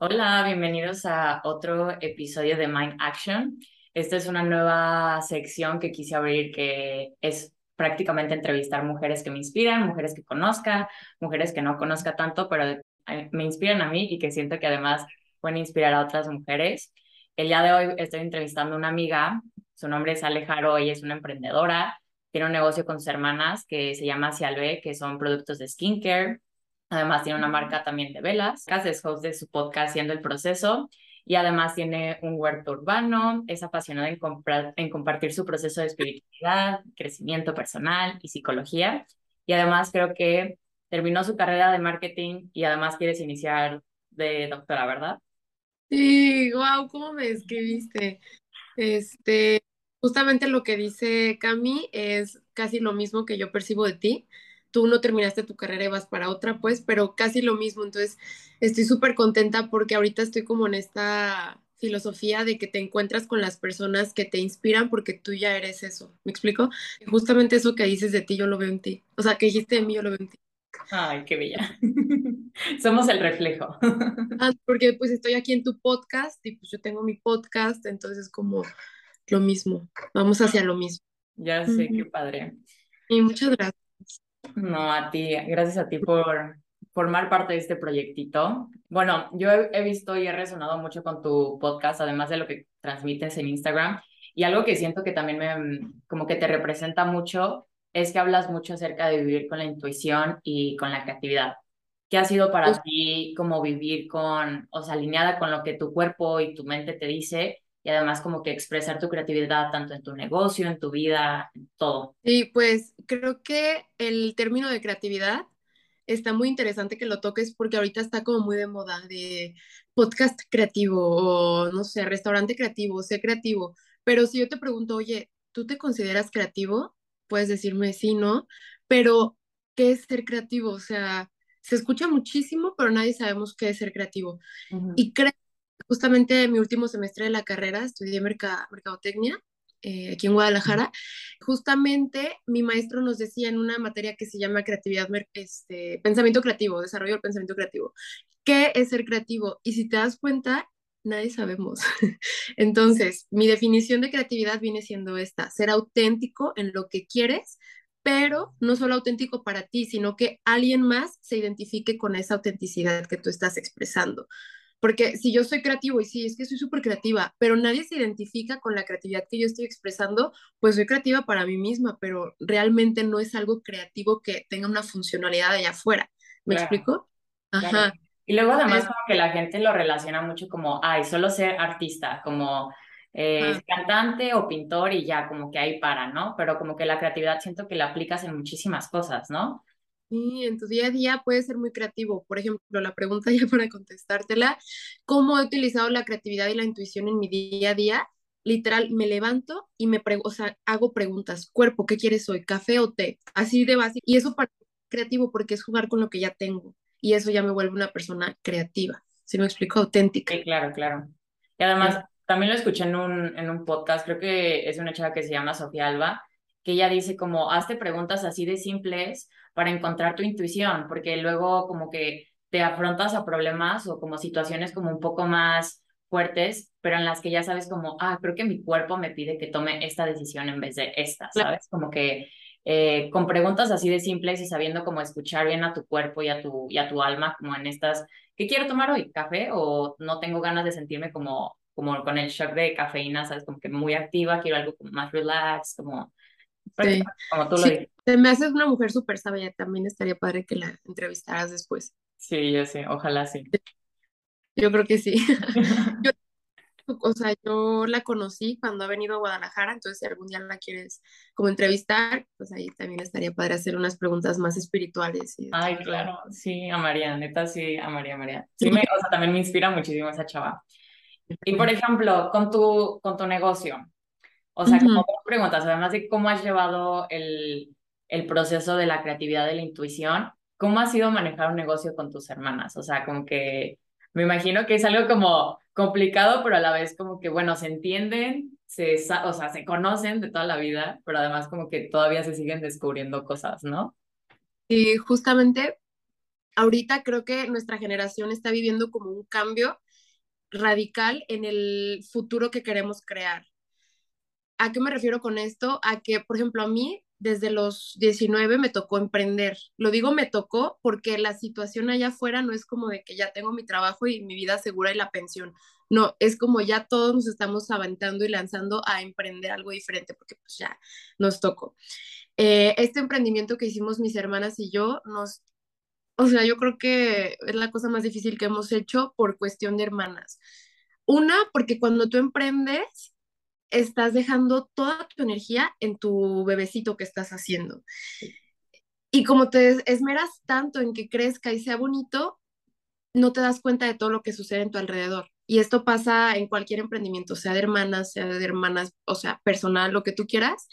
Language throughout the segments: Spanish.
Hola, bienvenidos a otro episodio de Mind Action. Esta es una nueva sección que quise abrir que es prácticamente entrevistar mujeres que me inspiran, mujeres que conozca, mujeres que no conozca tanto, pero eh, me inspiran a mí y que siento que además pueden inspirar a otras mujeres. El día de hoy estoy entrevistando a una amiga, su nombre es Alejaro, ella es una emprendedora, tiene un negocio con sus hermanas que se llama Cialbe, que son productos de skincare Además tiene una marca también de velas, es host de su podcast Siendo el Proceso y además tiene un huerto urbano, es apasionada en, en compartir su proceso de espiritualidad, crecimiento personal y psicología. Y además creo que terminó su carrera de marketing y además quieres iniciar de doctora, ¿verdad? Sí, wow, ¿cómo me escribiste? Este, justamente lo que dice Cami es casi lo mismo que yo percibo de ti tú no terminaste tu carrera y vas para otra, pues, pero casi lo mismo. Entonces, estoy súper contenta porque ahorita estoy como en esta filosofía de que te encuentras con las personas que te inspiran porque tú ya eres eso. ¿Me explico? Justamente eso que dices de ti, yo lo veo en ti. O sea, que dijiste de mí, yo lo veo en ti. Ay, qué bella. Somos el reflejo. Ah, porque pues estoy aquí en tu podcast y pues yo tengo mi podcast, entonces es como lo mismo. Vamos hacia lo mismo. Ya sé, qué padre. Y muchas gracias. No, a ti, gracias a ti por formar parte de este proyectito. Bueno, yo he, visto y he resonado mucho con tu podcast, además de lo que transmites en Instagram, y algo que siento que también me, como que te representa mucho, es que hablas mucho acerca de vivir con la intuición y con la creatividad. ¿Qué ha sido para pues ti como vivir con, o sea, alineada con lo que tu cuerpo y tu mente te dice y además como que expresar tu creatividad tanto en tu negocio, en tu vida, en todo. Sí, pues creo que el término de creatividad está muy interesante que lo toques porque ahorita está como muy de moda de podcast creativo o no sé, restaurante creativo, sé creativo. Pero si yo te pregunto, oye, ¿tú te consideras creativo? Puedes decirme sí, no, pero ¿qué es ser creativo? O sea, se escucha muchísimo, pero nadie sabemos qué es ser creativo. Y creo justamente en mi último semestre de la carrera estudié mercadotecnia eh, aquí en Guadalajara. Justamente mi maestro nos decía en una materia que se llama creatividad, este, pensamiento creativo, desarrollo del pensamiento creativo. ¿Qué es ser creativo? Y si te das cuenta, nadie sabemos. Entonces, mi definición de creatividad viene siendo esta, ser auténtico en lo que quieres, pero no solo auténtico para ti, sino que alguien más se identifique con esa autenticidad que tú estás expresando. Porque si yo soy creativo y sí, es que soy súper creativa, pero nadie se identifica con la creatividad que yo estoy expresando, pues soy creativa para mí misma, pero realmente no es algo creativo que tenga una funcionalidad allá afuera. ¿Me explico? Ajá. Y luego además como que la gente lo relaciona mucho como, ay, solo ser artista, como eh, cantante o pintor y ya, como que ahí para, ¿no? Pero como que la creatividad siento que la aplicas en muchísimas cosas, ¿no? Sí, en tu día a día puede ser muy creativo. Por ejemplo, la pregunta ya para contestártela, ¿cómo he utilizado la creatividad y la intuición en mi día a día? Literal, me levanto y me o sea, hago preguntas. Cuerpo, ¿qué quieres hoy? ¿Café o té? Así de básico. Y eso para creativo porque es jugar con lo que ya tengo. Y eso ya me vuelve una persona creativa. ¿Sí me explico? Auténtica. Sí, claro, claro. Y además, también lo escuché en un, en un podcast, creo que es una chava que se llama Sofía Alba, que ella dice como, hazte preguntas así de simples para encontrar tu intuición, porque luego como que te afrontas a problemas o como situaciones como un poco más fuertes, pero en las que ya sabes como, ah, creo que mi cuerpo me pide que tome esta decisión en vez de esta, ¿sabes? Como que eh, con preguntas así de simples y sabiendo cómo escuchar bien a tu cuerpo y a tu, y a tu alma, como en estas, ¿qué quiero tomar hoy? ¿Café? O no tengo ganas de sentirme como, como con el shock de cafeína, ¿sabes? Como que muy activa, quiero algo como más relax, como Sí. Como tú lo dices. Te me haces una mujer súper sabia, también estaría padre que la entrevistaras después. Sí, yo sé, ojalá sí. Yo creo que sí. o sea, yo la conocí cuando ha venido a Guadalajara, entonces si algún día la quieres como entrevistar, pues ahí también estaría padre hacer unas preguntas más espirituales. Ay, claro, sí, a María, neta, sí, a María, María. Sí, me, o sea, también me inspira muchísimo esa chava. Y por ejemplo, con tu, con tu negocio, o sea, como preguntas, además de cómo has llevado el, el proceso de la creatividad, de la intuición, ¿cómo ha sido manejar un negocio con tus hermanas? O sea, como que me imagino que es algo como complicado, pero a la vez como que, bueno, se entienden, se, o sea, se conocen de toda la vida, pero además como que todavía se siguen descubriendo cosas, ¿no? Y justamente ahorita creo que nuestra generación está viviendo como un cambio radical en el futuro que queremos crear. ¿A qué me refiero con esto? A que, por ejemplo, a mí desde los 19 me tocó emprender. Lo digo me tocó porque la situación allá afuera no es como de que ya tengo mi trabajo y mi vida segura y la pensión. No, es como ya todos nos estamos aventando y lanzando a emprender algo diferente porque pues ya nos tocó. Eh, este emprendimiento que hicimos mis hermanas y yo nos... O sea, yo creo que es la cosa más difícil que hemos hecho por cuestión de hermanas. Una, porque cuando tú emprendes, estás dejando toda tu energía en tu bebecito que estás haciendo. Y como te esmeras tanto en que crezca y sea bonito, no te das cuenta de todo lo que sucede en tu alrededor. Y esto pasa en cualquier emprendimiento, sea de hermanas, sea de hermanas, o sea, personal, lo que tú quieras.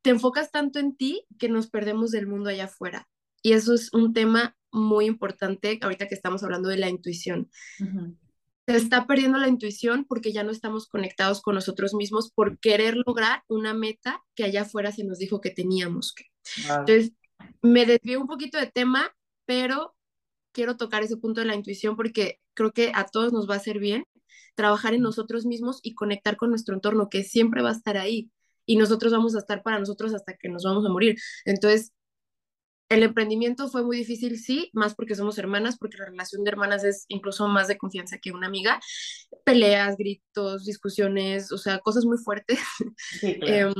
Te enfocas tanto en ti que nos perdemos del mundo allá afuera. Y eso es un tema muy importante ahorita que estamos hablando de la intuición se está perdiendo la intuición porque ya no estamos conectados con nosotros mismos por querer lograr una meta que allá afuera se nos dijo que teníamos que. Entonces, me desvío un poquito de tema, pero quiero tocar ese punto de la intuición porque creo que a todos nos va a hacer bien trabajar en nosotros mismos y conectar con nuestro entorno, que siempre va a estar ahí. Y nosotros vamos a estar para nosotros hasta que nos vamos a morir. Entonces, el emprendimiento fue muy difícil, sí, más porque somos hermanas, porque la relación de hermanas es incluso más de confianza que una amiga. Peleas, gritos, discusiones, o sea, cosas muy fuertes. Em,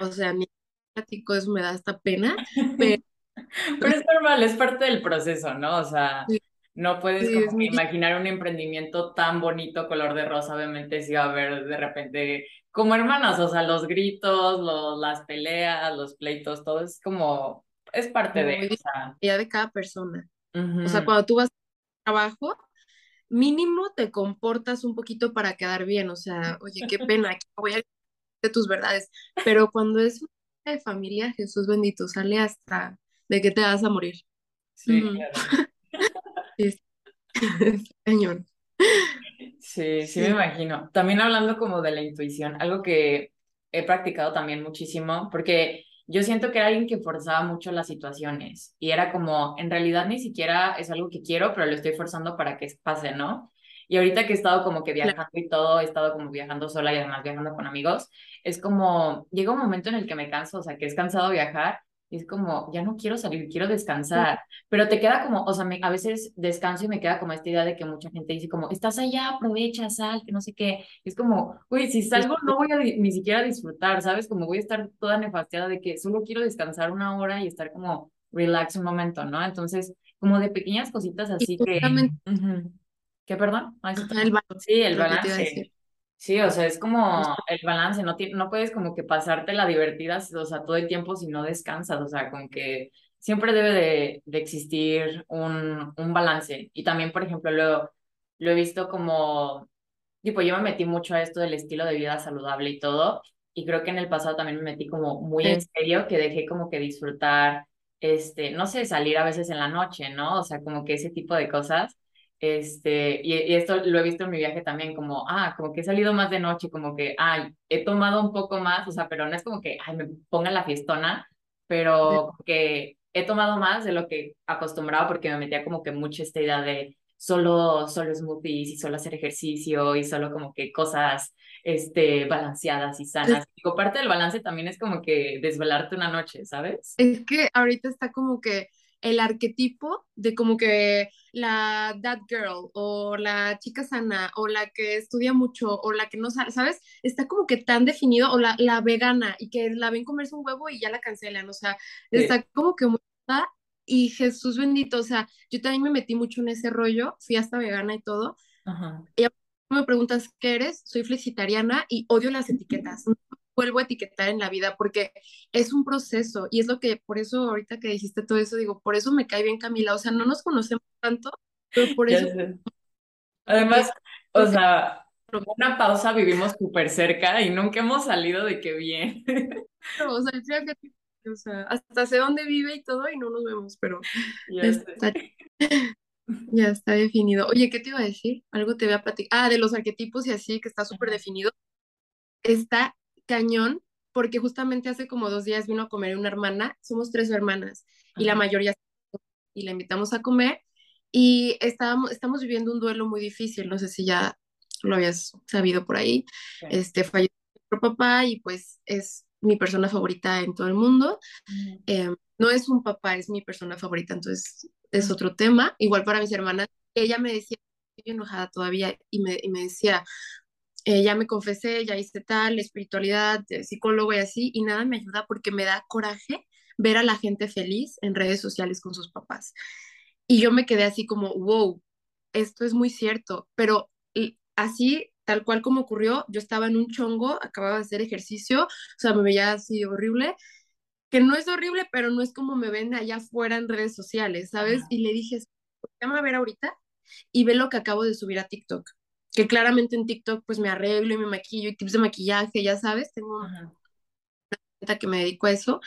o sea, mi platico eso me da hasta pena. Pero... es normal, es parte del proceso, ¿no? O sea, no puedes imaginar un emprendimiento tan bonito, color de rosa, obviamente si va a haber de repente como hermanas, o sea, los gritos, los, las peleas, los pleitos, todo es como es parte de, o de cada persona. O sea, cuando tú vas a trabajo, mínimo te comportas un poquito para quedar bien, o sea, oye, qué pena, aquí voy a de tus verdades, pero cuando es de familia, Jesús bendito, sale hasta de que te vas a morir. Sí, claro. sí, Sí, sí, me imagino. También hablando como de la intuición, algo que he practicado también muchísimo, porque yo siento que era alguien que forzaba mucho las situaciones y era como, en realidad ni siquiera es algo que quiero, pero lo estoy forzando para que pase, ¿no? Y ahorita que he estado como que viajando y todo, he estado como viajando sola y además viajando con amigos, es como, llega un momento en el que me canso, o sea, que es cansado viajar y es como, ya no quiero salir, quiero descansar. Pero te queda como, o sea, a veces descanso y me queda como esta idea de que mucha gente dice como, estás allá, aprovecha, sal, que no sé qué. es como, uy, si salgo no voy a ni siquiera disfrutar, ¿sabes? Como voy a estar toda nefastiada de que solo quiero descansar una hora y estar como relax un momento, ¿no? Entonces, como de pequeñas cositas así que... ¿Qué, perdón? el sí, el balance. Sí, o sea, es como el balance, no, no puedes como que pasarte la divertida, o sea, todo el tiempo si no descansas, o sea, como que siempre debe de, de existir un, un, balance. Y también, por ejemplo, lo, lo he visto como, tipo, yo me metí mucho a esto del estilo de vida saludable y todo, y creo que en el pasado también me metí como muy en serio, que dejé como que disfrutar, este, no sé, salir a veces en la noche, ¿no? O sea, como que ese tipo de cosas este, y, esto lo he visto en mi viaje también, como, ah, como que he salido más de noche, como que, ay, he tomado un poco más, o sea, pero no es como que, ay, me ponga la fiestona, pero que he tomado más de lo que acostumbraba porque me metía como que mucha esta idea de solo, solo smoothies y solo hacer ejercicio y solo como que cosas, este, balanceadas y sanas. Digo, parte del balance también es como que desvelarte una noche, ¿sabes? Es que ahorita está como que el arquetipo de como que la that girl o la chica sana o la que estudia mucho o la que no sabe, ¿sabes? Está como que tan definido o la, la vegana y que la ven comerse un huevo y ya la cancelan, o sea, está como que muy... Y Jesús bendito, o sea, yo también me metí mucho en ese rollo, fui hasta vegana y todo. Y me preguntas, ¿qué eres? Soy flexitariana y odio las etiquetas vuelvo a etiquetar en la vida porque es un proceso y es lo que, por eso ahorita que dijiste todo eso, digo, por eso me cae bien Camila, o sea, no nos conocemos tanto, pero por eso... Además, o sea, una pausa vivimos súper cerca y nunca hemos salido de qué bien. o, sea, o sea, hasta sé dónde vive y todo y no nos vemos, pero ya está, ya está definido. Oye, ¿qué te iba a decir? Algo te voy a platicar. Ah, de los arquetipos y así, que está súper definido. Está cañón, porque justamente hace como dos días vino a comer una hermana, somos tres hermanas, y la mayoría, y la invitamos a comer, Y estábamos, estamos viviendo un duelo muy difícil, no sé si ya lo habías sabido por ahí. Este falleció mi papá y pues es mi persona favorita en todo el mundo. Em, no es un papá, es mi persona favorita, entonces es otro tema. Igual para mis hermanas, ella me decía, estoy enojada todavía, y me, y me decía, eh, ya me confesé, ya hice tal, espiritualidad, psicólogo y así, y nada me ayuda porque me da coraje ver a la gente feliz en redes sociales con sus papás. Y yo me quedé así como, wow, esto es muy cierto, pero así, tal cual como ocurrió, yo estaba en un chongo, acababa de hacer ejercicio, o sea, me veía así horrible, que no es horrible, pero no es como me ven allá afuera en redes sociales, ¿sabes? Y le dije, llama a ver ahorita y ve lo que acabo de subir a TikTok, que claramente en TikTok pues me arreglo y me maquillo y tips de maquillaje, ya sabes, tengo una cuenta que me dedico a eso,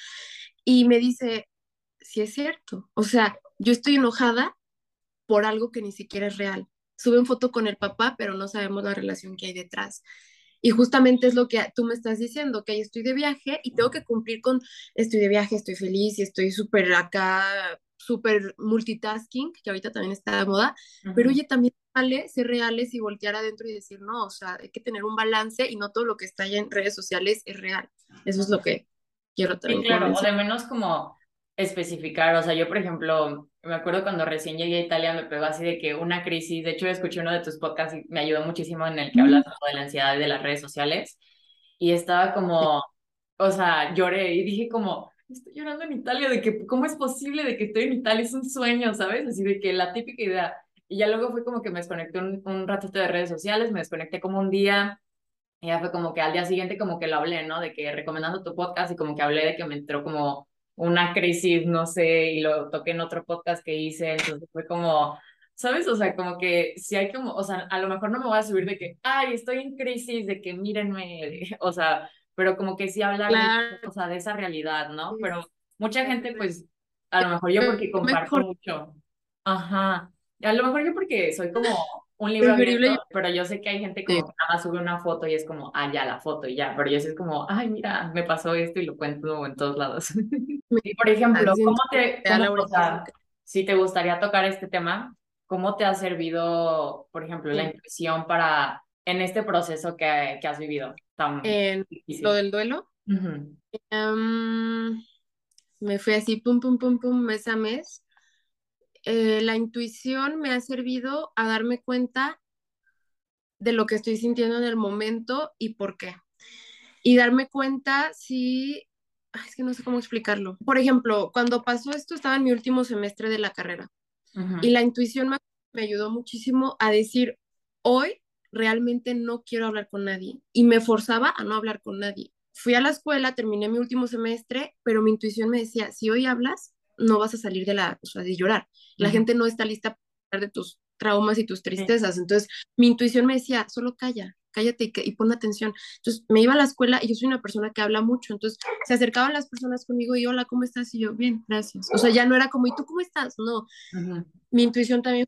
y me dice, sí es cierto, o sea, yo estoy enojada por algo que ni siquiera es real. Sube foto con el papá, pero no sabemos la relación que hay detrás. Y justamente es lo que tú me estás diciendo, que estoy de viaje y tengo que cumplir con, estoy de viaje, estoy feliz y estoy súper acá, súper multitasking, que ahorita también está de moda, pero oye, también vale ser reales y voltear adentro y decir, no, o sea, hay que tener un balance y no todo lo que está allá en redes sociales es real. Eso es lo que quiero también. Sí, claro, o de menos como especificar, o sea, yo por ejemplo, me acuerdo cuando recién llegué a Italia me pegó así de que una crisis, de hecho escuché uno de tus podcasts y me ayudó muchísimo en el que hablas de la ansiedad y de las redes sociales y estaba como, o sea, lloré y dije como, estoy llorando en Italia, de que cómo es posible de que estoy en Italia, es un sueño, ¿sabes? Así de que la típica idea. Y ya luego fue como que me desconecté un, un ratito de redes sociales, me desconecté como un día, y ya fue como que al día siguiente como que lo hablé, ¿no? De que recomendando tu podcast y como que hablé de que me entró como una crisis, no sé, y lo toqué en otro podcast que hice, entonces fue como, ¿sabes? O sea, como que si hay como, o sea, a lo mejor no me voy a subir de que, ay, estoy en crisis, de que mírenme, o sea, pero como que sí hablar o sea, de esa realidad, ¿no? Pero mucha gente, pues, a lo mejor yo porque comparto mucho. Ajá. A lo mejor yo porque soy como un libro abierto, pero yo sé que hay gente como que nada más sube una foto y es como, ah, ya, la foto y ya, pero yo sé es como, ay, mira, me pasó esto y lo cuento en todos lados. y por ejemplo, ¿cómo te, cómo, si te gustaría tocar este tema, ¿cómo te ha servido, por ejemplo, la intuición para, en este proceso que, que has vivido tan en ¿Lo del duelo? Em, me fui así, pum, pum, pum, pum, mes a mes eh, la intuición me ha servido a darme cuenta de lo que estoy sintiendo en el momento y por qué. Y darme cuenta si, es que no sé cómo explicarlo. Por ejemplo, cuando pasó esto estaba en mi último semestre de la carrera y la intuición me, me ayudó muchísimo a decir, hoy realmente no quiero hablar con nadie y me forzaba a no hablar con nadie. Fui a la escuela, terminé mi último semestre, pero mi intuición me decía, si hoy hablas, no vas a salir de la, o sea, de llorar. La gente no está lista para de tus traumas y tus tristezas. Entonces, mi intuición me decía, solo calla, cállate y, pon atención. Entonces, me iba a la escuela y yo soy una persona que habla mucho. Entonces, se acercaban las personas conmigo y, hola, ¿cómo estás? Y yo, bien, gracias. O sea, ya no era como, ¿y tú cómo estás? No. Mi intuición también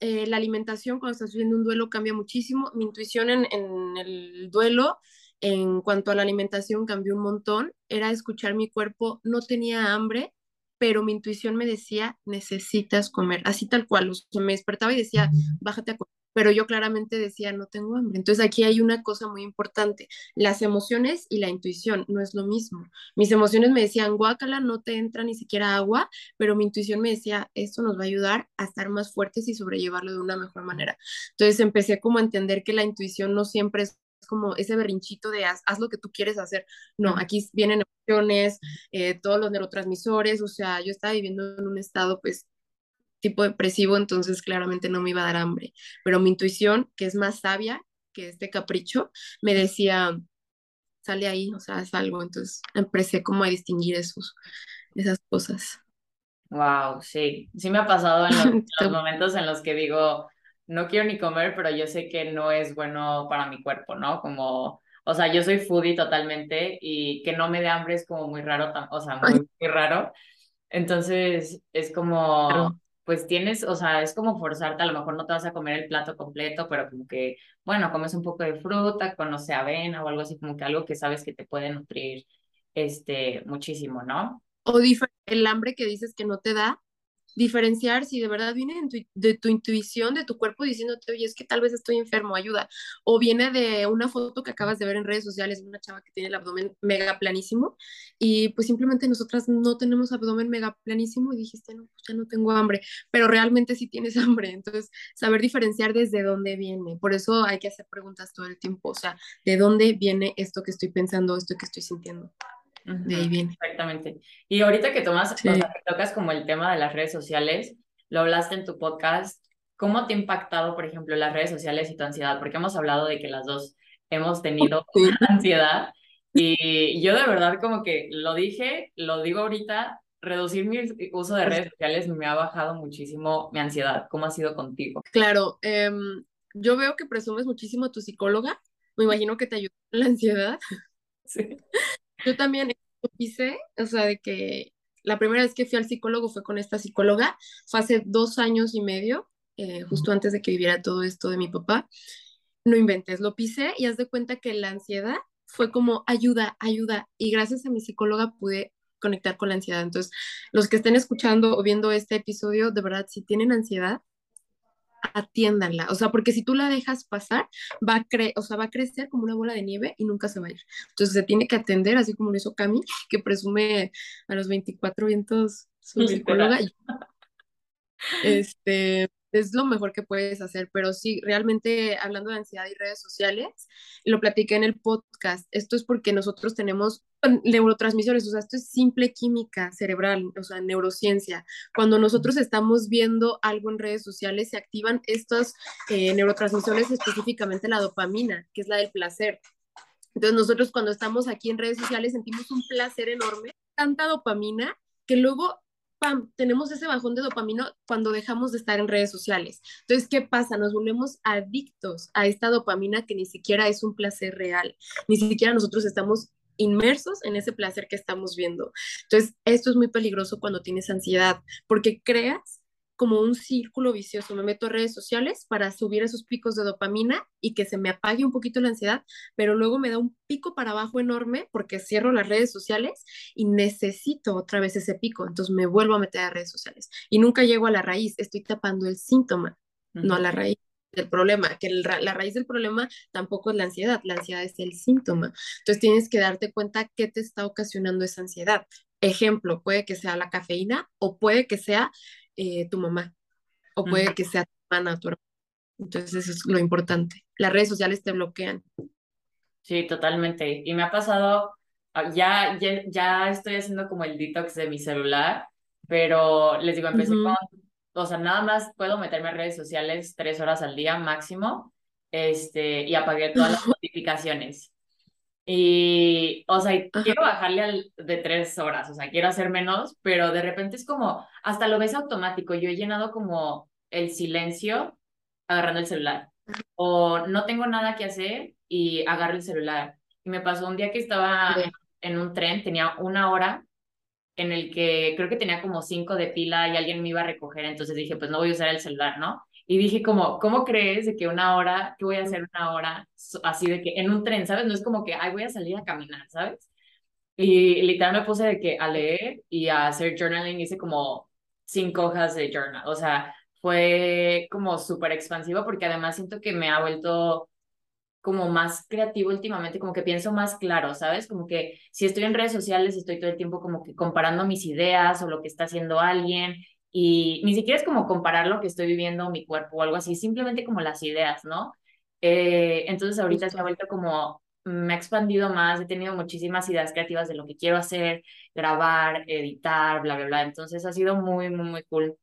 eh, la alimentación cuando estás viviendo un duelo cambia muchísimo. Mi intuición en, en el duelo en cuanto a la alimentación cambió un montón. Era escuchar mi cuerpo, no tenía hambre, pero mi intuición me decía, necesitas comer, así tal cual, o sea, me despertaba y decía, bájate a comer, pero yo claramente decía, no tengo hambre. Entonces aquí hay una cosa muy importante, las emociones y la intuición no es lo mismo. Mis emociones me decían, guácala, no te entra ni siquiera agua, pero mi intuición me decía, esto nos va a ayudar a estar más fuertes y sobrellevarlo de una mejor manera. Entonces empecé como a entender que la intuición no siempre es como ese berrinchito de haz, lo que tú quieres hacer. No, aquí vienen emociones, eh, todos los neurotransmisores, o sea, yo estaba viviendo en un estado pues tipo depresivo, entonces claramente no me iba a dar hambre, pero mi intuición, que es más sabia que este capricho, me decía, sale ahí, o sea, es algo, entonces empecé como a distinguir esos, esas cosas. Wow, sí, sí me ha pasado en los momentos en los que digo, no quiero ni comer, pero yo sé que no es bueno para mi cuerpo, ¿no? Como, o sea, yo soy foodie totalmente y que no me dé hambre es como muy raro, o sea, muy, raro. Entonces, es como, pues tienes, o sea, es como forzarte, a lo mejor no te vas a comer el plato completo, pero como que, bueno, comes un poco de fruta, con, no sé, avena o algo así, como que algo que sabes que te puede nutrir, este, muchísimo, ¿no? O el hambre que dices que no te da, diferenciar si de verdad viene de tu, intuición, de tu cuerpo diciéndote, oye, es que tal vez estoy enfermo, ayuda. O viene de una foto que acabas de ver en redes sociales de una chava que tiene el abdomen mega planísimo y pues simplemente nosotras no tenemos abdomen mega planísimo y dijiste, no, pues ya no tengo hambre, pero realmente sí tienes hambre. Entonces, saber diferenciar desde dónde viene. Por eso hay que hacer preguntas todo el tiempo, o sea, ¿de dónde viene esto que estoy pensando, esto que estoy sintiendo? De ahí viene. Exactamente. Y ahorita que tomas, o sea, que tocas como el tema de las redes sociales, lo hablaste en tu podcast, ¿cómo te ha impactado, por ejemplo, las redes sociales y tu ansiedad? Porque hemos hablado de que las dos hemos tenido ansiedad y yo de verdad como que lo dije, lo digo ahorita, reducir mi uso de redes sociales me ha bajado muchísimo mi ansiedad. ¿Cómo ha sido contigo? Claro, em, yo veo que presumes muchísimo a tu psicóloga. Me imagino que te ayudó en la ansiedad. Sí. Yo también hice, o sea, de que la primera vez que fui al psicólogo fue con esta psicóloga, fue hace dos años y medio, eh, justo antes de que viviera todo esto de mi papá. No inventes, lo pisé y haz de cuenta que la ansiedad fue como ayuda, ayuda. Y gracias a mi psicóloga pude conectar con la ansiedad. Entonces, los que estén escuchando o viendo este episodio, de verdad, si tienen ansiedad, atiéndanla, o sea, porque si tú la dejas pasar, va a, cre o sea, va a crecer como una bola de nieve y nunca se va a ir. Entonces se tiene que atender, así como lo hizo Cami, que presume a los 24 vientos su psicóloga. Este, es lo mejor que puedes hacer, pero sí, realmente hablando de ansiedad y redes sociales, lo platiqué en el podcast, esto es porque nosotros tenemos neurotransmisores, o sea, esto es simple química cerebral, o sea, neurociencia. Cuando nosotros estamos viendo algo en redes sociales, se activan estos eh, neurotransmisores, específicamente la dopamina, que es la del placer. Entonces nosotros cuando estamos aquí en redes sociales sentimos un placer enorme, tanta dopamina, que luego tenemos ese bajón de dopamina cuando dejamos de estar en redes sociales. Entonces, ¿qué pasa? Nos volvemos adictos a esta dopamina que ni siquiera es un placer real, ni siquiera nosotros estamos inmersos en ese placer que estamos viendo. Entonces, esto es muy peligroso cuando tienes ansiedad, porque creas como un círculo vicioso. Me meto a redes sociales para subir esos picos de dopamina y que se me apague un poquito la ansiedad, pero luego me da un pico para abajo enorme porque cierro las redes sociales y necesito otra vez ese pico. Entonces me vuelvo a meter a redes sociales y nunca llego a la raíz. Estoy tapando el síntoma, no a la raíz del problema, que la raíz del problema tampoco es la ansiedad, la ansiedad es el síntoma. Entonces tienes que darte cuenta qué te está ocasionando esa ansiedad. Ejemplo, puede que sea la cafeína o puede que sea eh, tu mamá o puede que sea tu hermana, tu hermana. Entonces eso es lo importante. Las redes sociales te bloquean. Sí, totalmente. Y me ha pasado, ah, ya, ya, ya estoy haciendo como el detox de mi celular, pero les digo, empecé con, o sea, nada más puedo meterme a redes sociales tres horas al día máximo, este, y apagué todas las notificaciones. Y, o sea, quiero bajarle al de tres horas, o sea, quiero hacer menos, pero de repente es como, hasta lo ves automático. Yo he llenado como el silencio agarrando el celular. O no tengo nada que hacer y agarro el celular. Y me pasó un día que estaba en un tren, tenía una hora en el que creo que tenía como cinco de pila y alguien me iba a recoger, entonces dije, pues no voy a usar el celular, ¿no? Y dije como, ¿cómo crees de que una hora, que voy a hacer una hora así de que en un tren, ¿sabes? No es como que, ay, voy a salir a caminar, ¿sabes? Y literal me puse de que a leer y a hacer journaling, hice como cinco hojas de journal, o sea, fue como súper expansivo porque además siento que me ha vuelto como más creativo últimamente, como que pienso más claro, ¿sabes? Como que si estoy en redes sociales estoy todo el tiempo como que comparando mis ideas o lo que está haciendo alguien y ni siquiera es como comparar lo que estoy viviendo, mi cuerpo o algo así, simplemente como las ideas, ¿no? Eh, entonces ahorita se ha vuelto como, me ha expandido más, he tenido muchísimas ideas creativas de lo que quiero hacer, grabar, editar, bla, bla, bla. Entonces ha sido muy, muy, muy cool.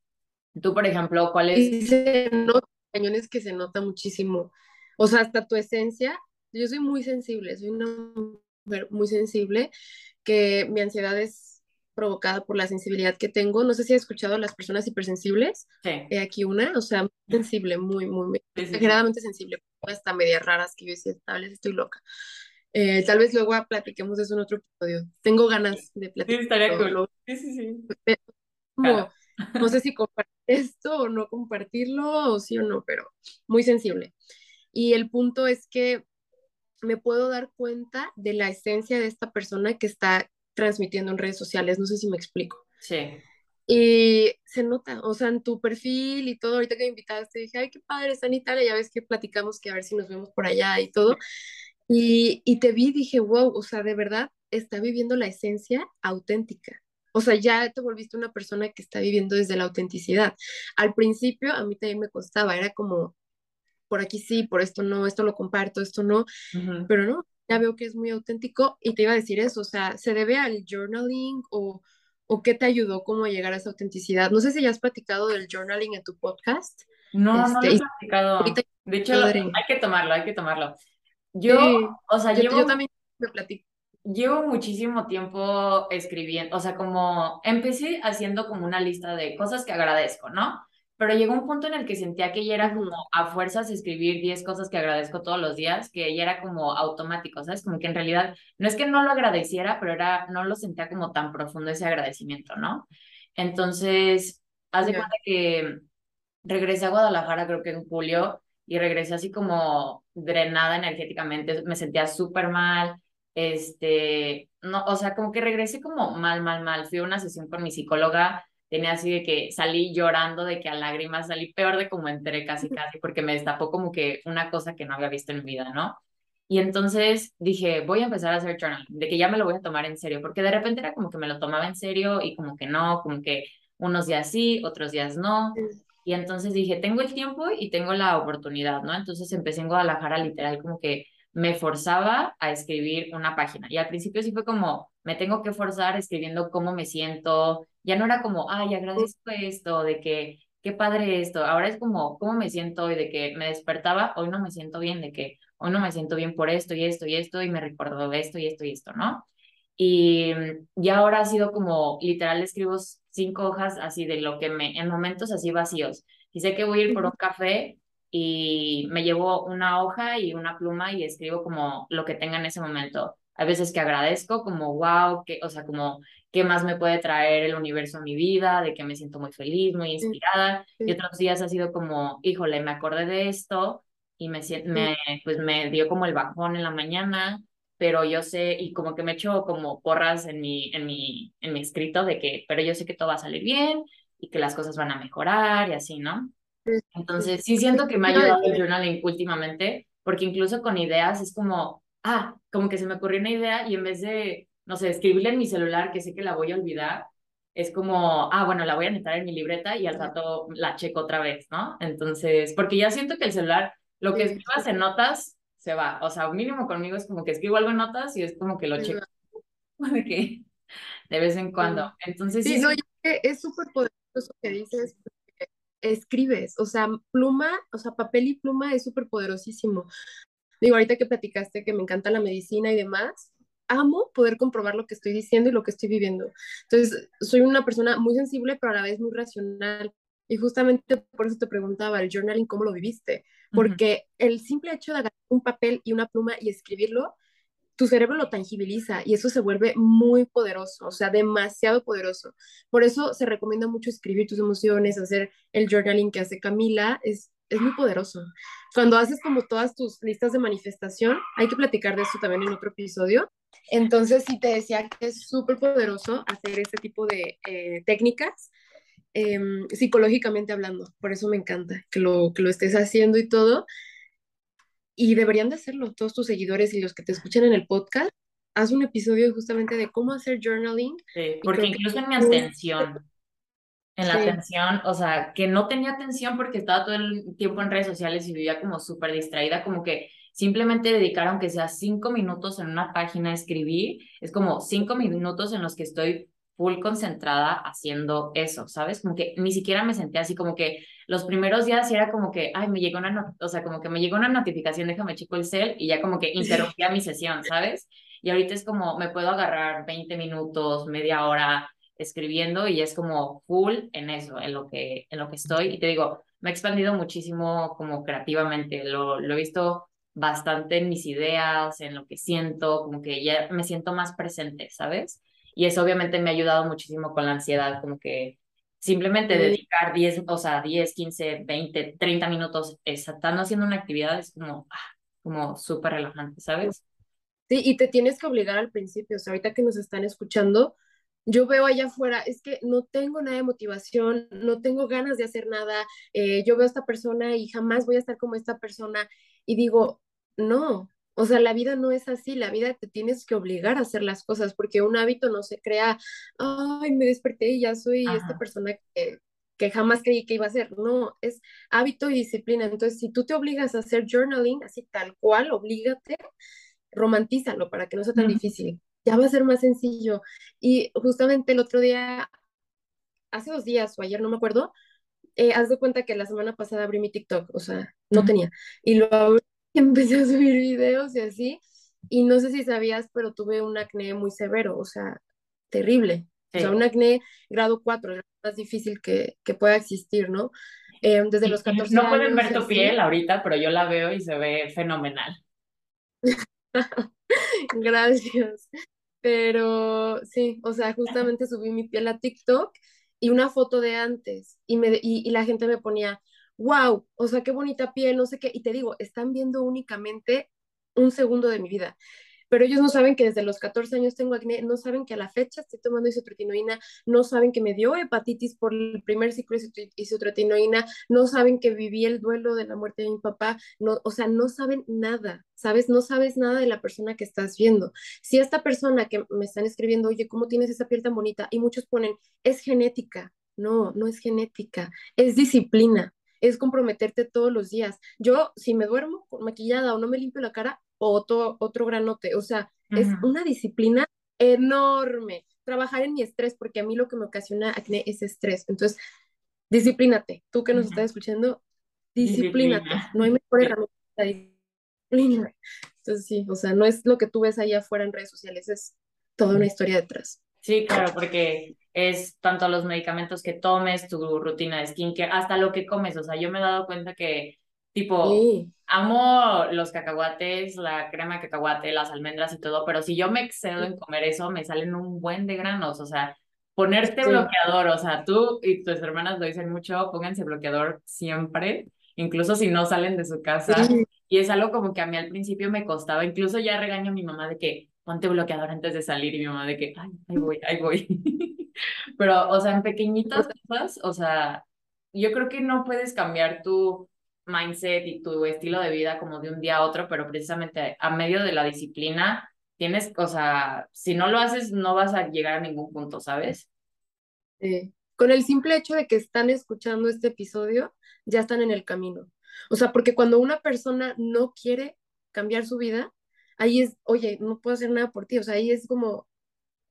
Tú, por ejemplo, ¿cuál es? Se nota, cañones que se nota muchísimo. O sea, hasta tu esencia, yo soy muy sensible, soy una mujer muy sensible, que mi ansiedad es provocada por la sensibilidad que tengo. No sé si has escuchado a las personas hipersensibles. Sí. aquí una, o sea, muy sensible, muy, muy, exageradamente sensible. Hasta medias raras que yo decía, tal vez estoy loca. Eh, tal vez luego platiquemos de eso en otro episodio. Tengo ganas de platicar. Sí, estaría cool. Sí, sí, sí. no sé si compartir esto o no compartirlo, o sí o no, pero muy sensible. Y el punto es que me puedo dar cuenta de la esencia de esta persona que está transmitiendo en redes sociales, no sé si me explico. Sí. Y se nota, o sea, en tu perfil y todo, ahorita que me invitaste, dije, ay, qué padre, está en Italia, ya ves que platicamos que a ver si nos vemos por allá y todo. Y, y te vi, dije, wow, o sea, de verdad está viviendo la esencia auténtica. O sea, ya te volviste una persona que está viviendo desde la autenticidad. Al principio a mí también me costaba, era como, por aquí sí, por esto no, esto lo comparto, esto no, pero no, ya veo que es muy auténtico y te iba a decir eso, o sea, ¿se debe al journaling o, o qué te ayudó como a llegar a esa autenticidad? No sé si ya has platicado del journaling en tu podcast. No, no lo he Este, platicado. De hecho, padre. hay que tomarlo, hay que tomarlo. Yo, Sí, o sea, yo, yo también me platico. Llevo muchísimo tiempo escribiendo, o sea, como empecé haciendo como una lista de cosas que agradezco, ¿no? Pero llegó un punto en el que sentía que ya era como a fuerzas escribir 10 cosas que agradezco todos los días, que ya era como automático, ¿sabes? Como que en realidad no es que no lo agradeciera, pero era, no lo sentía como tan profundo ese agradecimiento, ¿no? Entonces, haz de cuenta que regresé a Guadalajara creo que en julio y regresé así como drenada energéticamente, me sentía súper mal, este, no, o sea, como que regresé como mal, mal, mal, fui a una sesión con mi psicóloga, tenía así de que salí llorando, de que a lágrimas salí peor de como entré casi, casi, porque me destapó como que una cosa que no había visto en mi vida, ¿no? Y entonces dije, voy a empezar a hacer journaling, de que ya me lo voy a tomar en serio, porque de repente era como que me lo tomaba en serio y como que no, como que unos días sí, otros días no. Y entonces dije, tengo el tiempo y tengo la oportunidad, ¿no? Entonces empecé en Guadalajara literal como que me forzaba a escribir una página. Y al principio sí fue como, me tengo que forzar escribiendo cómo me siento. Ya no era como, ay, agradezco esto, de que, qué padre esto. Ahora es como, cómo me siento hoy, de que me despertaba, hoy no me siento bien, de que hoy no me siento bien por esto y esto y esto, y me recordó esto y esto y esto, ¿no? Y, y ahora ha sido como, literal, escribo cinco hojas así de lo que me, en momentos así vacíos. Y sé que voy a ir por un café y me llevo una hoja y una pluma y escribo como lo que tenga en ese momento. Hay veces que agradezco como, wow, que, o sea, como, ¿qué más me puede traer el universo a mi vida? De que me siento muy feliz, muy sí, inspirada. Y otros días ha sido como, híjole, me acordé de esto y me, me, pues me dio como el bajón en la mañana pero yo sé, y como que me echo como porras en mi, en mi, en mi escrito de que, pero yo sé que todo va a salir bien y que las cosas van a mejorar y así, ¿no? Entonces, sí siento que me ha a ayudado el journaling últimamente, porque incluso con ideas es como, ah, como que se me ocurrió una idea y en vez de, no sé, escribirla en mi celular, que sé que la voy a olvidar, es como, ah, bueno, la voy a anotar en mi libreta y al rato la checo otra vez, ¿no? Entonces, porque ya siento que el celular, lo que escribas en notas, se va. O sea, mínimo conmigo es como que escribo algo en notas y es como que lo checo de que de vez en cuando. Entonces, sí, Sí, no, es súper poderoso eso que dices, escribes, o sea, pluma, o sea, papel y pluma es súper poderosísimo. Digo, ahorita que platicaste que me encanta la medicina y demás, amo poder comprobar lo que estoy diciendo y lo que estoy viviendo. Entonces, soy una persona muy sensible, pero a la vez muy racional. Y justamente por eso te preguntaba, el journaling, ¿cómo lo viviste? Porque el simple hecho de agarrar un papel y una pluma y escribirlo, tu cerebro lo tangibiliza y eso se vuelve muy poderoso, o sea, demasiado poderoso. Por eso se recomienda mucho escribir tus emociones, hacer el journaling que hace Camila, es, es muy poderoso. Cuando haces como todas tus listas de manifestación, hay que platicar de eso también en otro episodio. Entonces, sí te decía que es súper poderoso hacer este tipo de eh, técnicas, eh, psicológicamente hablando. Por eso me encanta que lo, que lo estés haciendo y todo. Y deberían de hacerlo todos tus seguidores y los que te escuchan en el podcast. Haz un episodio justamente de cómo hacer journaling Sí, porque incluso en mi atención, en la sí, atención, o sea, que no tenía atención porque estaba todo el tiempo en redes sociales y vivía como súper distraída, como que simplemente dedicar, aunque sea cinco minutos en una página a escribir, es como cinco minutos en los que estoy full concentrada haciendo eso, ¿sabes? Como que ni siquiera me senté así, como que los primeros días era como que, ay, me llegó una, not- o sea, como que me llegó una notificación, déjame checo el cel y ya como que interrumpía mi sesión, ¿sabes? Y ahorita es como, me puedo agarrar 20 minutos, media hora escribiendo y es como full en eso, en lo que, en lo que estoy. Y te digo, me he expandido muchísimo como creativamente, lo, lo he visto bastante en mis ideas, en lo que siento, como que ya me siento más presente, ¿sabes? Y eso obviamente me ha ayudado muchísimo con la ansiedad, como que simplemente sí, dedicar 10 o sea, 10 15 20 30 minutos estando haciendo una actividad es como, ah, como súper relajante, ¿sabes? Sí, y te tienes que obligar al principio, o sea, ahorita que nos están escuchando, yo veo allá afuera, es que no tengo nada de motivación, no tengo ganas de hacer nada, eh, yo veo a esta persona y jamás voy a estar como esta persona y digo, no, o sea, la vida no es así, la vida te tienes que obligar a hacer las cosas porque un hábito no se crea, ay, me desperté y ya soy esta persona que, que jamás creí que iba a ser. No, es hábito y disciplina. Entonces, si tú te obligas a hacer journaling, así tal cual, oblígate, romantízalo para que no sea tan difícil ya va a ser más sencillo. Y justamente el otro día, hace dos días o ayer, no me acuerdo, eh, haz de cuenta que la semana pasada abrí mi TikTok, o sea, no tenía. Y lo abrí, empecé a subir videos y así. Y no sé si sabías, pero tuve un acné muy severo, o sea, terrible. O sea, un acné grado 4, es lo más difícil que, que pueda existir, ¿no? Eh, desde los 14 No pueden ver tu piel ahorita, pero yo la veo y se ve fenomenal. Gracias. Pero sí, o sea, justamente subí mi piel a TikTok y una foto de antes y, me, y, la gente me ponía, wow, o sea, qué bonita piel, no sé qué. Y te digo, están viendo únicamente un segundo de mi vida pero ellos no saben que desde los 14 años tengo acné, no saben que a la fecha estoy tomando isotretinoína, no saben que me dio hepatitis por el primer ciclo de isotretinoína, no saben que viví el duelo de la muerte de mi papá, no, o sea, no saben nada, ¿sabes? No sabes nada de la persona que estás viendo. Si esta persona que me están escribiendo, oye, ¿cómo tienes esa piel tan bonita? Y muchos ponen, es genética. No, no es genética, es disciplina, es comprometerte todos los días. Yo, si me duermo maquillada o no me limpio la cara, otro, otro granote. O sea, es una disciplina enorme. Trabajar en mi estrés, porque a mí lo que me ocasiona acné es estrés. Entonces, disciplínate. Tú que nos estás escuchando, disciplínate. No hay mejor herramienta disciplina. Entonces, sí, o sea, no es lo que tú ves ahí afuera en redes sociales, es toda una historia detrás. Sí, claro, porque es tanto los medicamentos que tomes, tu rutina de skincare, hasta lo que comes. O sea, yo me he dado cuenta que Tipo, amo los cacahuates, la crema de cacahuate, las almendras y todo, pero si yo me excedo en comer eso, me salen un buen de granos. O sea, ponerte bloqueador, o sea, tú y tus hermanas lo dicen mucho, pónganse bloqueador siempre, incluso si no salen de su casa. Y es algo como que a mí al principio me costaba, incluso ya regaño a mi mamá de que ponte bloqueador antes de salir y mi mamá de que, ay, ahí voy, ahí voy. Pero, o sea, en pequeñitas cosas, o sea, yo creo que no puedes cambiar tu mindset y tu estilo de vida como de un día a otro, pero precisamente a medio de la disciplina tienes, o sea, si no lo haces no vas a llegar a ningún punto, ¿sabes? Con el simple hecho de que están escuchando este episodio, ya están en el camino. O sea, porque cuando una persona no quiere cambiar su vida, ahí es, oye, no puedo hacer nada por ti, o sea, ahí es como,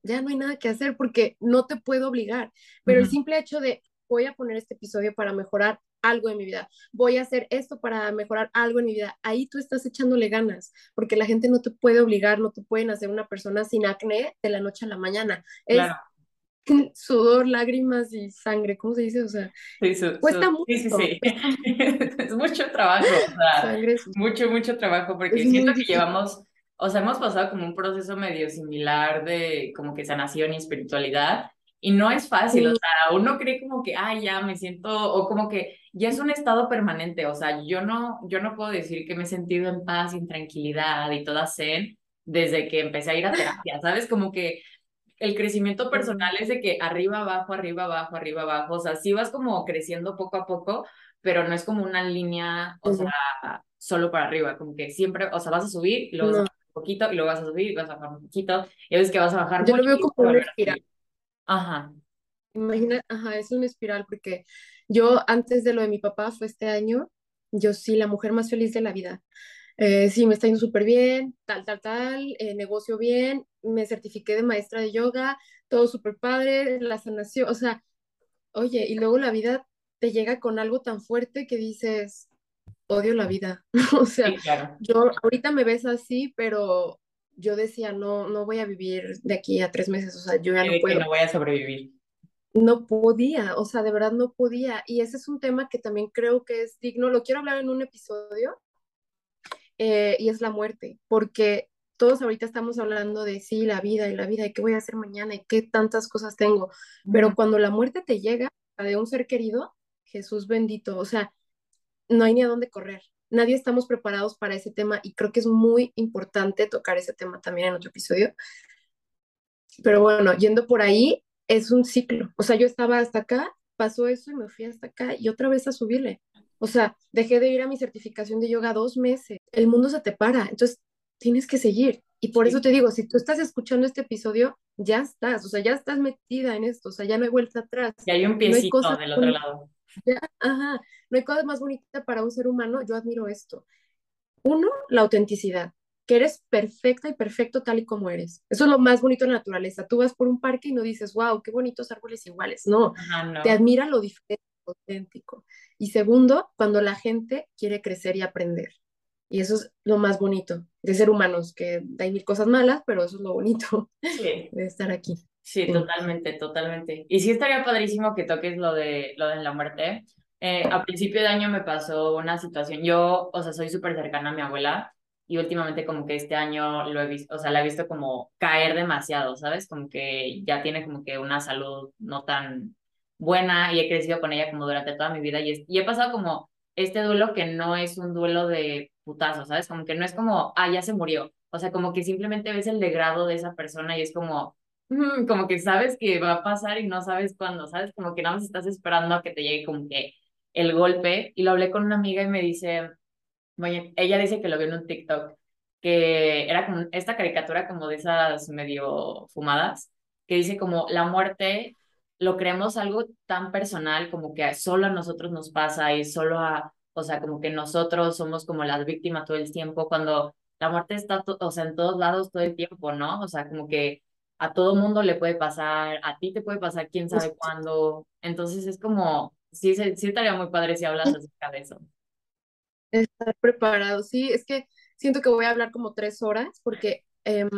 ya no hay nada que hacer porque no te puedo obligar, pero el simple hecho de voy a poner este episodio para mejorar algo en mi vida, voy a hacer esto para mejorar algo en mi vida, ahí tú estás echándole ganas, porque la gente no te puede obligar, no te pueden hacer una persona sin acné de la noche a la mañana. Es sudor, lágrimas y sangre, ¿cómo se dice? O sea, cuesta mucho. Sí, sí, es mucho trabajo, o sea, mucho, mucho trabajo, porque siento que llevamos, o sea, hemos pasado como un proceso medio similar de como que sanación y espiritualidad, y no es fácil, o sea, uno cree como que, ah, ya me siento, o como que ya es un estado permanente, o sea, yo no, yo no puedo decir que me he sentido en paz, en tranquilidad y toda zen desde que empecé a ir a terapia, ¿sabes? Como que el crecimiento personal es de que arriba, abajo, arriba, abajo, arriba, abajo, o sea, sí vas como creciendo poco a poco, pero no es como una línea, o sea, solo para arriba, como que siempre, o sea, vas a subir y luego vas a poquito y luego vas a subir y vas a bajar un poquito y ves que vas a bajar Yo lo veo como una Ajá. Imagina, ajá, es una espiral porque yo antes de lo de mi papá fue este año, yo sí, la mujer más feliz de la vida. Eh, sí, me está yendo súper bien, tal, tal, tal, eh, negocio bien, me certifiqué de maestra de yoga, todo súper padre, la sanación, o sea, oye, y luego la vida te llega con algo tan fuerte que dices, odio la vida. o sea, yo ahorita me ves así, pero yo decía, no, no voy a vivir de aquí a tres meses, o sea, yo ya no puedo. no voy a sobrevivir. No podía, o sea, de verdad no podía. Y ese es un tema que también creo que es digno, lo quiero hablar en un episodio, eh, y es la muerte, porque todos ahorita estamos hablando de sí, la vida y la vida, y qué voy a hacer mañana, y qué tantas cosas tengo. Pero cuando la muerte te llega, de un ser querido, Jesús bendito, o sea, no hay ni a dónde correr nadie estamos preparados para ese tema y creo que es muy importante tocar ese tema también en otro episodio. Pero bueno, yendo por ahí, es un ciclo. O sea, yo estaba hasta acá, pasó eso y me fui hasta acá y otra vez a subirle. O sea, dejé de ir a mi certificación de yoga dos meses. El mundo se te para. Entonces, tienes que seguir. Y por eso te digo, si tú estás escuchando este episodio, ya estás, o sea, ya estás metida en esto, o sea, ya no hay vuelta atrás. Y hay un piecito del otro lado. ajá, no hay cosa más bonita para un ser humano, yo admiro esto. Uno, la autenticidad, que eres perfecta y perfecto tal y como eres. Eso es lo más bonito de la naturaleza. Tú vas por un parque y no dices, wow, qué bonitos árboles iguales. No, no. te admira lo diferente, lo auténtico. Y segundo, cuando la gente quiere crecer y aprender. Y eso es lo más bonito de ser humanos, que hay mil cosas malas, pero eso es lo bonito de estar aquí. Sí, totalmente, totalmente. Y sí estaría padrísimo que toques lo de, lo de la muerte. Eh, a principio de año me pasó una situación, yo, o sea, soy súper cercana a mi abuela y últimamente como que este año lo he visto, o sea, la he visto como caer demasiado, ¿sabes? Como que ya tiene como que una salud no tan buena y he crecido con ella como durante toda mi vida y, y he pasado como este duelo que no es un duelo de putazo, ¿sabes? Como que no es como, ah, ya se murió. O sea, como que simplemente ves el degrado de esa persona y es como, mm, como que sabes que va a pasar y no sabes cuándo, ¿sabes? Como que nada más estás esperando a que te llegue como que el golpe. Y lo hablé con una amiga y me dice, oye, ella dice que lo vio en un TikTok, que era como esta caricatura como de esas medio fumadas, que dice como la muerte lo creemos algo tan personal como que solo a nosotros nos pasa y solo a, o sea, como que nosotros somos como las víctimas todo el tiempo, cuando la muerte está, o sea, en todos lados todo el tiempo, ¿no? O sea, como que a todo mundo le puede pasar, a ti te puede pasar quién sabe cuándo. Entonces es como, sí, sí estaría muy padre si hablas acerca de eso. Estar preparado, sí, es que siento que voy a hablar como tres horas porque em,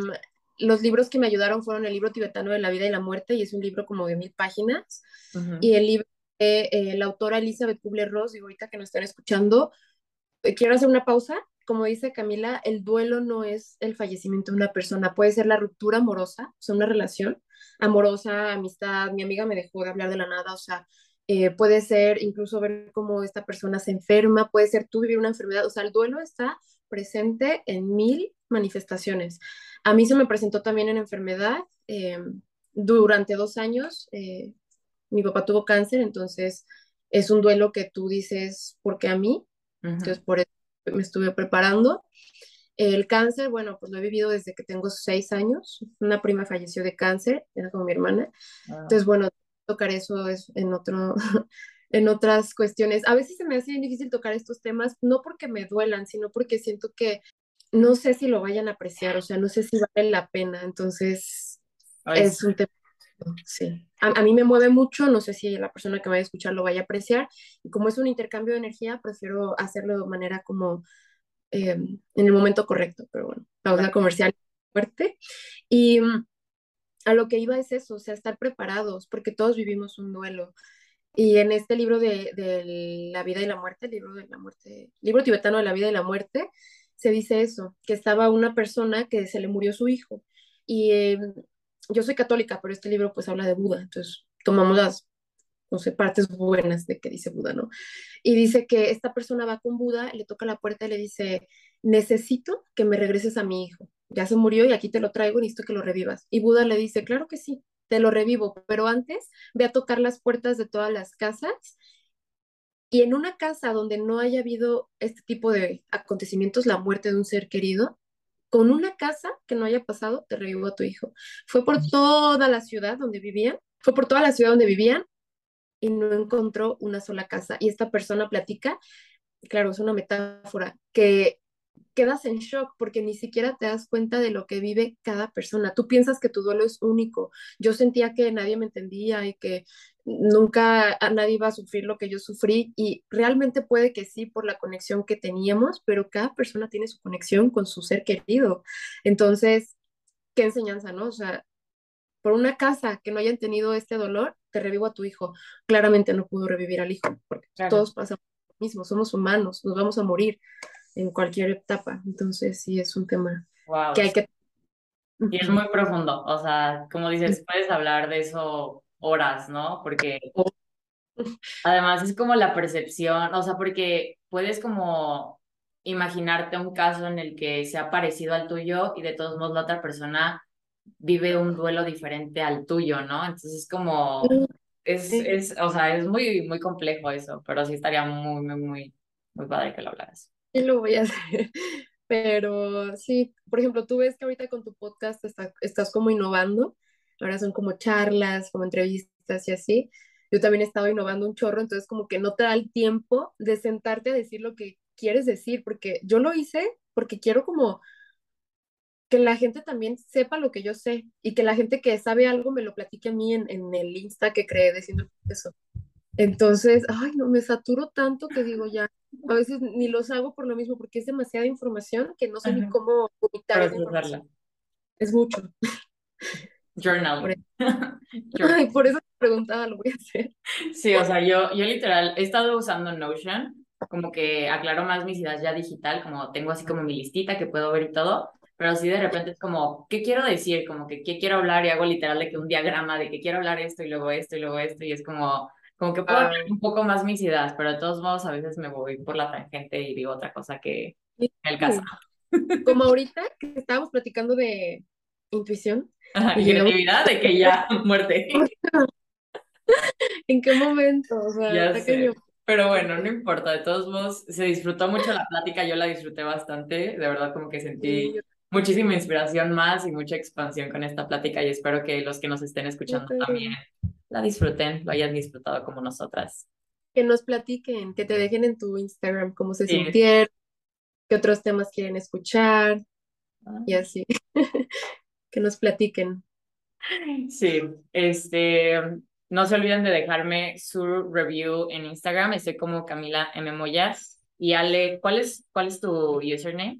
los libros que me ayudaron fueron el libro tibetano de la vida y la muerte, y es un libro como de mil páginas, y el libro de eh, la autora Elizabeth Kubler-Ross, y ahorita que nos están escuchando, eh, quiero hacer una pausa. Como dice Camila, el duelo no es el fallecimiento de una persona, puede ser la ruptura amorosa, o sea, una relación amorosa, amistad, mi amiga me dejó de hablar de la nada, o sea, eh, puede ser incluso ver cómo esta persona se enferma, puede ser tú vivir una enfermedad, o sea, el duelo está presente en mil manifestaciones. A mí se me presentó también en enfermedad. Eh, durante dos años eh, mi papá tuvo cáncer, entonces es un duelo que tú dices, ¿por qué a mí? Entonces por eso me estuve preparando. El cáncer, bueno, pues lo he vivido desde que tengo seis años. Una prima falleció de cáncer, era como mi hermana. Ah. Entonces, bueno, tocar eso es en otro, en otras cuestiones. A veces se me hace difícil tocar estos temas, no porque me duelan, sino porque siento que no sé si lo vayan a apreciar, o sea, no sé si vale la pena, entonces es un tema. Sí, a, mí me mueve mucho, no sé si la persona que vaya a escuchar lo vaya a apreciar, y como es un intercambio de energía, prefiero hacerlo de manera como em, en el momento correcto, pero bueno, pausa comercial fuerte. Y mm, a lo que iba es eso, o sea, estar preparados, porque todos vivimos un duelo. Y en este libro de, de la vida y la muerte, libro de la muerte, libro tibetano de la vida y la muerte, se dice eso, que estaba una persona que se le murió su hijo. Y em, yo soy católica, pero este libro pues habla de Buda, entonces tomamos las, no sé, partes buenas de que dice Buda, ¿no? Y dice que esta persona va con Buda, le toca la puerta y le dice, necesito que me regreses a mi hijo. Ya se murió y aquí te lo traigo, necesito que lo revivas. Y Buda le dice, claro que sí, te lo revivo, pero antes ve a tocar las puertas de todas las casas y en una casa donde no haya habido este tipo de acontecimientos, la muerte de un ser querido, con una casa que no haya pasado, te revivo a tu hijo. Fue por toda la ciudad donde vivían, fue por toda la ciudad donde vivían y no encontró una sola casa. Y esta persona platica, claro, es una metáfora, que quedas en shock porque ni siquiera te das cuenta de lo que vive cada persona. Tú piensas que tu duelo es único. Yo sentía que nadie me entendía y que nunca a nadie iba a sufrir lo que yo sufrí y realmente puede que sí por la conexión que teníamos, pero cada persona tiene su conexión con su ser querido. Entonces, qué enseñanza, ¿no? O sea, por una casa que no hayan tenido este dolor, te revivo a tu hijo. Claramente no pudo revivir al hijo, porque todos pasamos lo mismo, somos humanos, nos vamos a morir en cualquier etapa. Entonces, sí, es un tema que hay que... Y es muy profundo, o sea, como dices, puedes hablar de eso horas, ¿no? Porque además es como la percepción, o sea, porque puedes como imaginarte un caso en el que sea parecido al tuyo y de todos modos la otra persona vive un duelo diferente al tuyo, ¿no? Entonces es como, es, es, o sea, es muy, muy complejo eso, pero sí estaría muy, muy, muy, muy padre que lo hablaras. Sí lo voy a hacer. Pero sí, por ejemplo, tú ves que ahorita con tu podcast está- estás como innovando. Ahora son como charlas, como entrevistas y así. Yo también he estado innovando un chorro, entonces como que no te da el tiempo de sentarte a decir lo que quieres decir, porque yo lo hice porque quiero como que la gente también sepa lo que yo sé y que la gente que sabe algo me lo platique a mí en, en el Insta que creé diciendo eso. Entonces, ay, no, me saturo tanto que digo ya, a veces ni los hago por lo mismo, porque es demasiada información que no sé ni Ajá. cómo vomitar. Es mucho. Por Journal. eso, Journal. ay, por eso te preguntaba, lo voy a hacer. Sí, o sea, yo, yo literal he estado usando Notion, como que aclaro más mis ideas ya digital, como tengo así como mi listita que puedo ver y todo, pero sí de repente es como, ¿qué quiero decir? Como que, ¿qué quiero hablar? Y hago literal de que un diagrama de que quiero hablar esto y luego esto y luego esto, y es como, como que puedo Wow. un poco más mis ideas, pero de todos modos a veces me voy por la tangente y digo otra cosa que el caso. Como ahorita que estábamos platicando de intuición Ajá, y creatividad de que ya muerte. ¿en qué momento? O sea, Ya. Pero bueno, no importa, de todos modos, se disfrutó mucho la plática, yo la disfruté bastante, de verdad como que sentí muchísima inspiración más y mucha expansión con esta plática y espero que los que nos estén escuchando también la disfruten, lo hayan disfrutado como nosotras. Que nos platiquen, que te dejen en tu Instagram cómo se Sí. sintieron, qué otros temas quieren escuchar y así. Que nos platiquen. Sí, este, no se olviden de dejarme su review en Instagram, estoy como Camila M. Moya. Y Ale, ¿cuál es, cuál es tu username?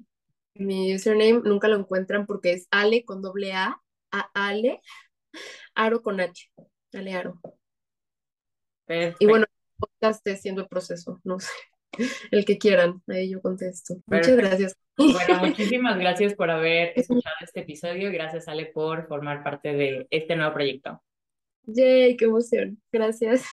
Mi username nunca lo encuentran porque es Ale con doble A, a Ale, Aro con H, Ale Aro. Y bueno, es siendo el proceso, no sé, el que quieran, ahí yo contesto. Muchas gracias. Bueno, muchísimas gracias por haber escuchado este episodio. Gracias, Ale, por formar parte de este nuevo proyecto. Yay, qué emoción. Gracias.